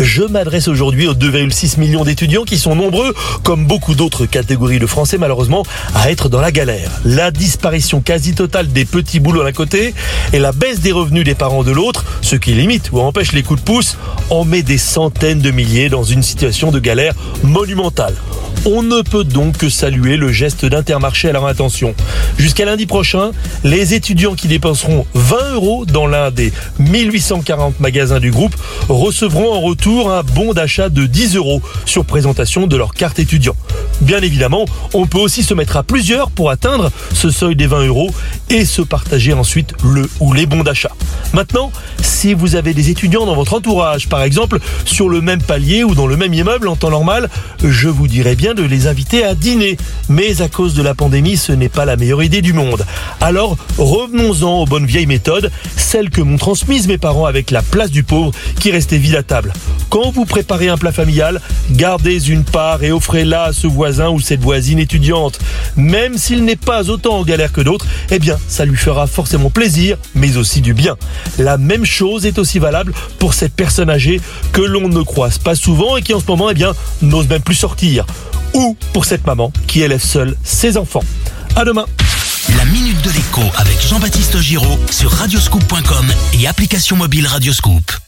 Je m'adresse aujourd'hui aux 2,6 millions d'étudiants qui sont nombreux, comme beaucoup d'autres catégories de Français malheureusement, à être dans la galère. La disparition quasi totale des petits boulots d'un côté et la baisse des revenus des parents de l'autre, ce qui limite ou empêche les coups de pouce, en met des centaines de milliers dans une situation de galère monumentale. On ne peut donc que saluer le geste d'Intermarché à leur intention. Jusqu'à lundi prochain, les étudiants qui dépenseront 20 euros dans l'un des 1840 magasins du groupe recevront en retour un bon d'achat de 10 euros sur présentation de leur carte étudiant. Bien évidemment, on peut aussi se mettre à plusieurs pour atteindre ce seuil des 20 euros et se partager ensuite le ou les bons d'achat. Maintenant, si vous avez des étudiants dans votre entourage, par exemple sur le même palier ou dans le même immeuble en temps normal, je vous dirais bien de les inviter à dîner. Mais à cause de la pandémie, ce n'est pas la meilleure idée du monde. Alors revenons-en aux bonnes vieilles méthodes, celles que m'ont transmises mes parents avec la place du pauvre qui restait vide à table. Quand vous préparez un plat familial, gardez une part et offrez-la à ce voisin ou cette voisine étudiante. Même s'il n'est pas autant en galère que d'autres, eh bien, ça lui fera forcément plaisir, mais aussi du bien. La même chose est aussi valable pour cette personne âgée que l'on ne croise pas souvent et qui en ce moment, eh bien, n'ose même plus sortir ou pour cette maman qui élève seule ses enfants. À demain. La minute de l'écho avec Jean-Baptiste Giraud sur radioscoop.com et application mobile Radioscoop.